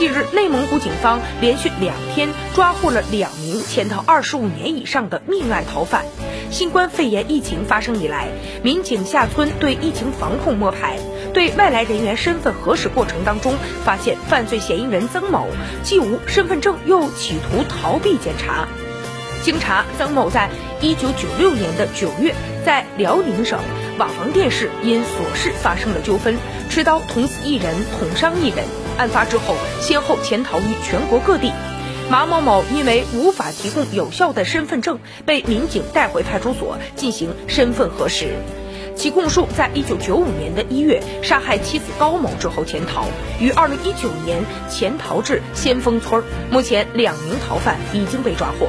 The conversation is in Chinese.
近日，内蒙古警方连续两天抓获了两名潜逃二十五年以上的命案逃犯。新冠肺炎疫情发生以来，民警下村对疫情防控摸排，对外来人员身份核实过程当中，发现犯罪嫌疑人曾某既无身份证，又企图逃避检查。经查，曾某在一九九六年的九月，在辽宁省瓦房店市因琐事发生了纠纷，持刀捅死一人，捅伤一人。案发之后，先后潜逃于全国各地。马某某因为无法提供有效的身份证，被民警带回派出所进行身份核实。其供述，在一九九五年的一月杀害妻子高某之后潜逃，于二零一九年潜逃至先锋村。目前，两名逃犯已经被抓获。